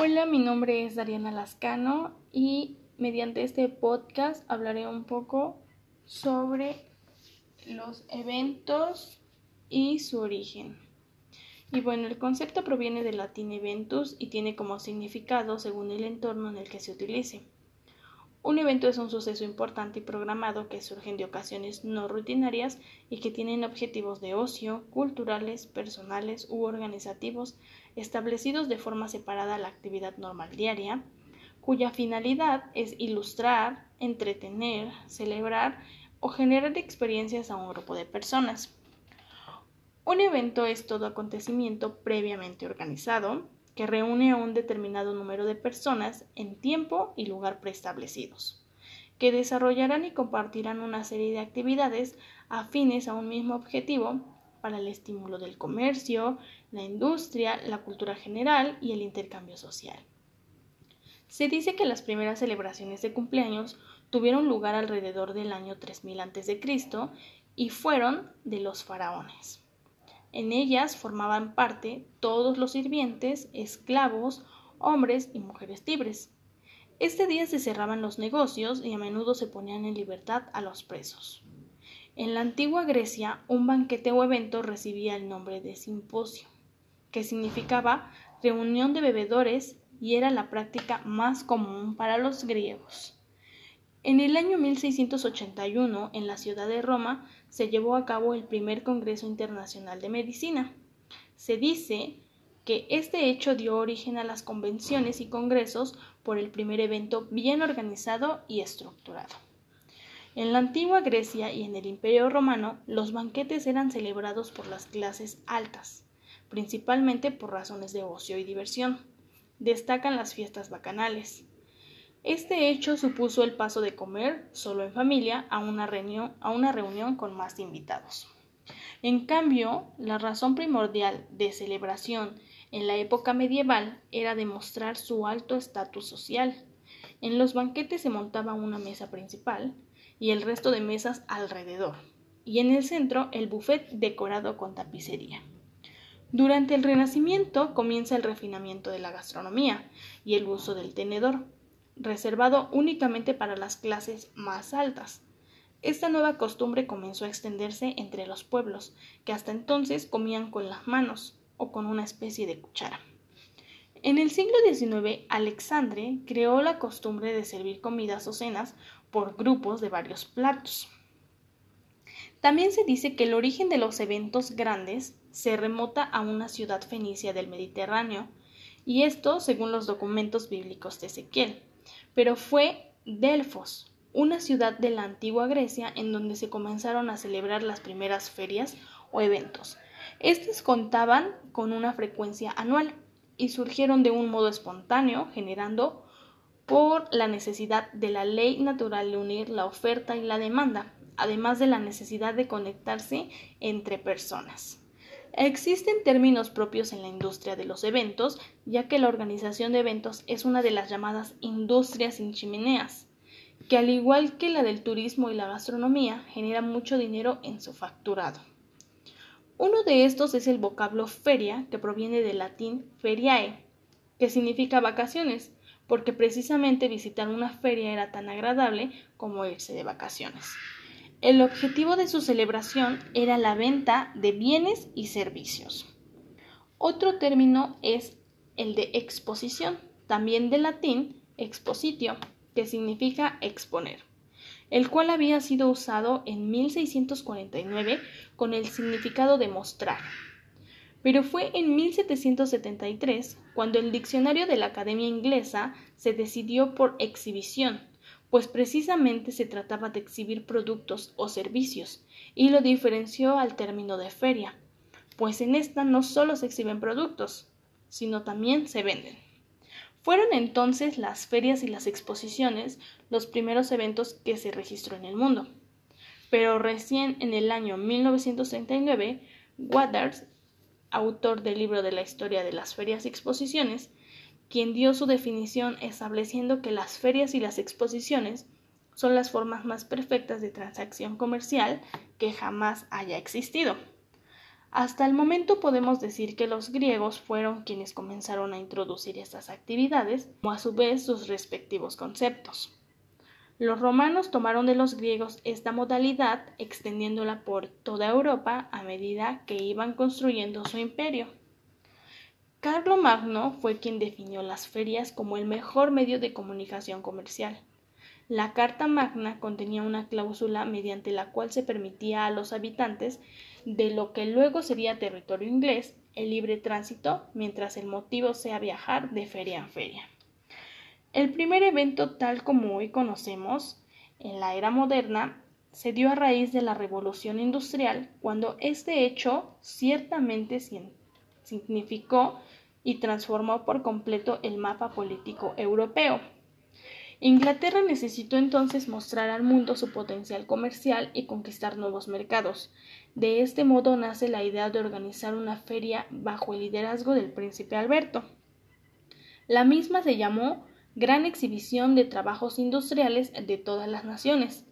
Hola, mi nombre es Dariana Lascano y mediante este podcast hablaré un poco sobre los eventos y su origen. Y bueno, el concepto proviene del latín eventus y tiene como significado según el entorno en el que se utilice. Un evento es un suceso importante y programado que surge de ocasiones no rutinarias y que tienen objetivos de ocio, culturales, personales u organizativos establecidos de forma separada a la actividad normal diaria, cuya finalidad es ilustrar, entretener, celebrar o generar experiencias a un grupo de personas. Un evento es todo acontecimiento previamente organizado, que reúne a un determinado número de personas en tiempo y lugar preestablecidos, que desarrollarán y compartirán una serie de actividades afines a un mismo objetivo para el estímulo del comercio, la industria, la cultura general y el intercambio social. Se dice que las primeras celebraciones de cumpleaños tuvieron lugar alrededor del año 3000 a.C. y fueron de los faraones. En ellas formaban parte todos los sirvientes, esclavos, hombres y mujeres libres. Este día se cerraban los negocios y a menudo se ponían en libertad a los presos. En la antigua Grecia, un banquete o evento recibía el nombre de simposio, que significaba reunión de bebedores y era la práctica más común para los griegos. En el año 1681, en la ciudad de Roma, se llevó a cabo el primer Congreso Internacional de Medicina. Se dice que este hecho dio origen a las convenciones y congresos por el primer evento bien organizado y estructurado. En la antigua Grecia y en el Imperio romano, los banquetes eran celebrados por las clases altas, principalmente por razones de ocio y diversión. Destacan las fiestas bacanales, este hecho supuso el paso de comer solo en familia a una, reunión, a una reunión con más invitados. En cambio, la razón primordial de celebración en la época medieval era demostrar su alto estatus social. En los banquetes se montaba una mesa principal y el resto de mesas alrededor, y en el centro el buffet decorado con tapicería. Durante el Renacimiento comienza el refinamiento de la gastronomía y el uso del tenedor, reservado únicamente para las clases más altas. Esta nueva costumbre comenzó a extenderse entre los pueblos, que hasta entonces comían con las manos o con una especie de cuchara. En el siglo XIX, Alexandre creó la costumbre de servir comidas o cenas por grupos de varios platos. También se dice que el origen de los eventos grandes se remota a una ciudad fenicia del Mediterráneo, y esto según los documentos bíblicos de Ezequiel pero fue Delfos, una ciudad de la antigua Grecia en donde se comenzaron a celebrar las primeras ferias o eventos. Estas contaban con una frecuencia anual y surgieron de un modo espontáneo, generando por la necesidad de la ley natural de unir la oferta y la demanda, además de la necesidad de conectarse entre personas. Existen términos propios en la industria de los eventos, ya que la organización de eventos es una de las llamadas industrias sin chimeneas, que al igual que la del turismo y la gastronomía, genera mucho dinero en su facturado. Uno de estos es el vocablo feria, que proviene del latín feriae, que significa vacaciones, porque precisamente visitar una feria era tan agradable como irse de vacaciones. El objetivo de su celebración era la venta de bienes y servicios. Otro término es el de exposición, también del latín expositio, que significa exponer, el cual había sido usado en 1649 con el significado de mostrar. Pero fue en 1773 cuando el diccionario de la Academia Inglesa se decidió por exhibición, pues precisamente se trataba de exhibir productos o servicios, y lo diferenció al término de feria, pues en esta no solo se exhiben productos, sino también se venden. Fueron entonces las ferias y las exposiciones los primeros eventos que se registró en el mundo. Pero recién en el año 1939, Waters, autor del libro de la historia de las ferias y exposiciones, quien dio su definición estableciendo que las ferias y las exposiciones son las formas más perfectas de transacción comercial que jamás haya existido. Hasta el momento podemos decir que los griegos fueron quienes comenzaron a introducir estas actividades, como a su vez sus respectivos conceptos. Los romanos tomaron de los griegos esta modalidad, extendiéndola por toda Europa a medida que iban construyendo su imperio. Magno fue quien definió las ferias como el mejor medio de comunicación comercial. La Carta Magna contenía una cláusula mediante la cual se permitía a los habitantes de lo que luego sería territorio inglés el libre tránsito mientras el motivo sea viajar de feria en feria. El primer evento tal como hoy conocemos, en la era moderna, se dio a raíz de la revolución industrial, cuando este hecho ciertamente significó y transformó por completo el mapa político europeo. Inglaterra necesitó entonces mostrar al mundo su potencial comercial y conquistar nuevos mercados. De este modo nace la idea de organizar una feria bajo el liderazgo del príncipe Alberto. La misma se llamó gran exhibición de trabajos industriales de todas las naciones.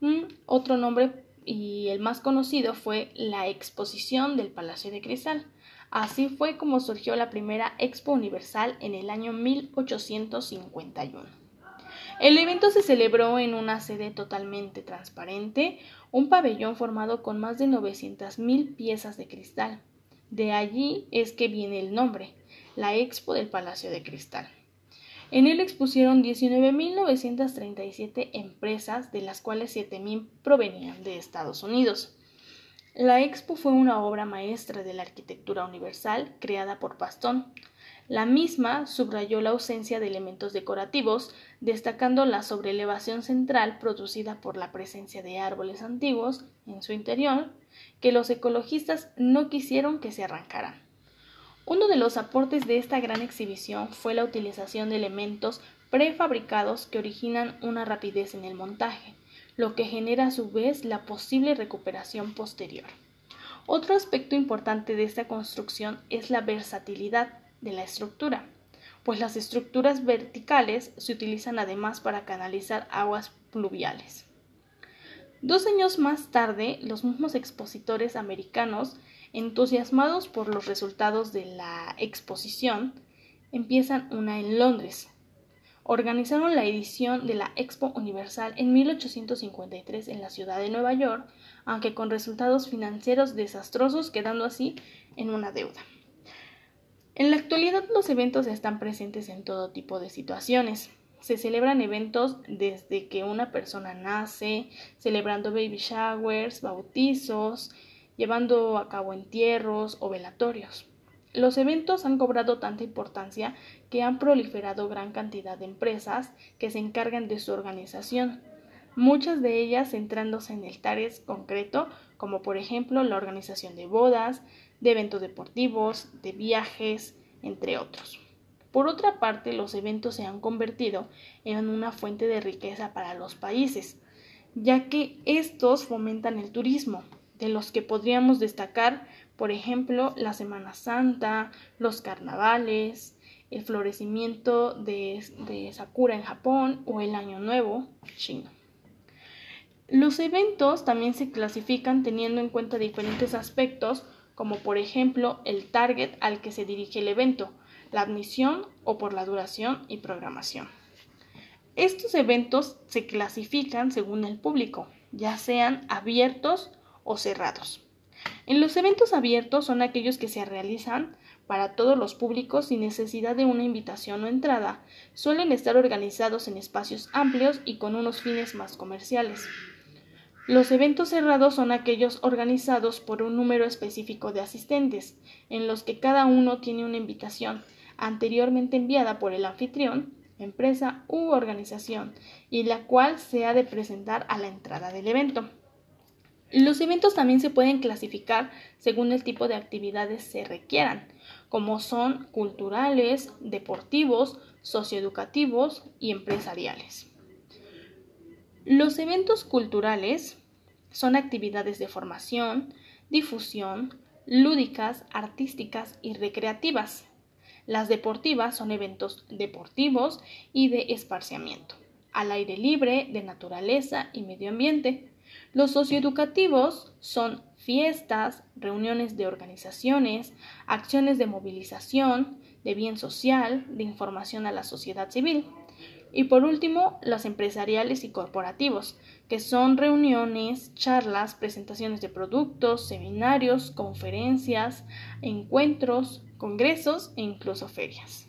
Mm, otro nombre y el más conocido fue la Exposición del Palacio de Cristal. Así fue como surgió la primera Expo Universal en el año 1851. El evento se celebró en una sede totalmente transparente, un pabellón formado con más de 900.000 piezas de cristal. De allí es que viene el nombre, la Expo del Palacio de Cristal. En él expusieron 19.937 empresas, de las cuales 7.000 provenían de Estados Unidos. La expo fue una obra maestra de la arquitectura universal creada por Pastón. La misma subrayó la ausencia de elementos decorativos, destacando la sobrelevación central producida por la presencia de árboles antiguos en su interior, que los ecologistas no quisieron que se arrancaran. Uno de los aportes de esta gran exhibición fue la utilización de elementos prefabricados que originan una rapidez en el montaje, lo que genera a su vez la posible recuperación posterior. Otro aspecto importante de esta construcción es la versatilidad de la estructura, pues las estructuras verticales se utilizan además para canalizar aguas pluviales. Dos años más tarde, los mismos expositores americanos Entusiasmados por los resultados de la exposición, empiezan una en Londres. Organizaron la edición de la Expo Universal en 1853 en la ciudad de Nueva York, aunque con resultados financieros desastrosos, quedando así en una deuda. En la actualidad los eventos están presentes en todo tipo de situaciones. Se celebran eventos desde que una persona nace, celebrando baby showers, bautizos, llevando a cabo entierros o velatorios. Los eventos han cobrado tanta importancia que han proliferado gran cantidad de empresas que se encargan de su organización, muchas de ellas centrándose en el TARES concreto, como por ejemplo la organización de bodas, de eventos deportivos, de viajes, entre otros. Por otra parte, los eventos se han convertido en una fuente de riqueza para los países, ya que estos fomentan el turismo, de los que podríamos destacar, por ejemplo, la Semana Santa, los carnavales, el florecimiento de, Sakura en Japón o el Año Nuevo chino. Los eventos también se clasifican teniendo en cuenta diferentes aspectos, como por ejemplo el target al que se dirige el evento, la admisión o por la duración y programación. Estos eventos se clasifican según el público, ya sean abiertos o cerrados. En los eventos abiertos son aquellos que se realizan para todos los públicos sin necesidad de una invitación o entrada. Suelen estar organizados en espacios amplios y con unos fines más comerciales. Los eventos cerrados son aquellos organizados por un número específico de asistentes, en los que cada uno tiene una invitación anteriormente enviada por el anfitrión, empresa u organización, y la cual se ha de presentar a la entrada del evento. Los eventos también se pueden clasificar según el tipo de actividades se requieran, como son culturales, deportivos, socioeducativos y empresariales. Los eventos culturales son actividades de formación, difusión, lúdicas, artísticas y recreativas. Las deportivas son eventos deportivos y de esparciamiento, al aire libre, de naturaleza y medio ambiente. Los socioeducativos son fiestas, reuniones de organizaciones, acciones de movilización, de bien social, de información a la sociedad civil. Y por último, los empresariales y corporativos, que son reuniones, charlas, presentaciones de productos, seminarios, conferencias, encuentros, congresos e incluso ferias.